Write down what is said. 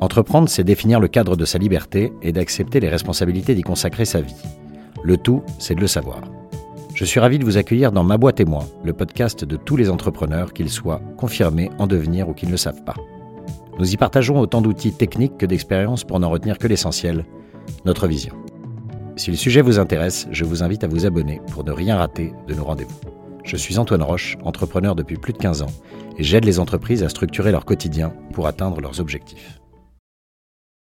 Entreprendre, c'est définir le cadre de sa liberté et d'accepter les responsabilités d'y consacrer sa vie. Le tout, c'est de le savoir. Je suis ravi de vous accueillir dans Ma boîte témoin, le podcast de tous les entrepreneurs, qu'ils soient confirmés, en devenir ou qu'ils ne le savent pas. Nous y partageons autant d'outils techniques que d'expériences pour n'en retenir que l'essentiel, notre vision. Si le sujet vous intéresse, je vous invite à vous abonner pour ne rien rater de nos rendez-vous. Je suis Antoine Roche, entrepreneur depuis plus de 15 ans, et j'aide les entreprises à structurer leur quotidien pour atteindre leurs objectifs.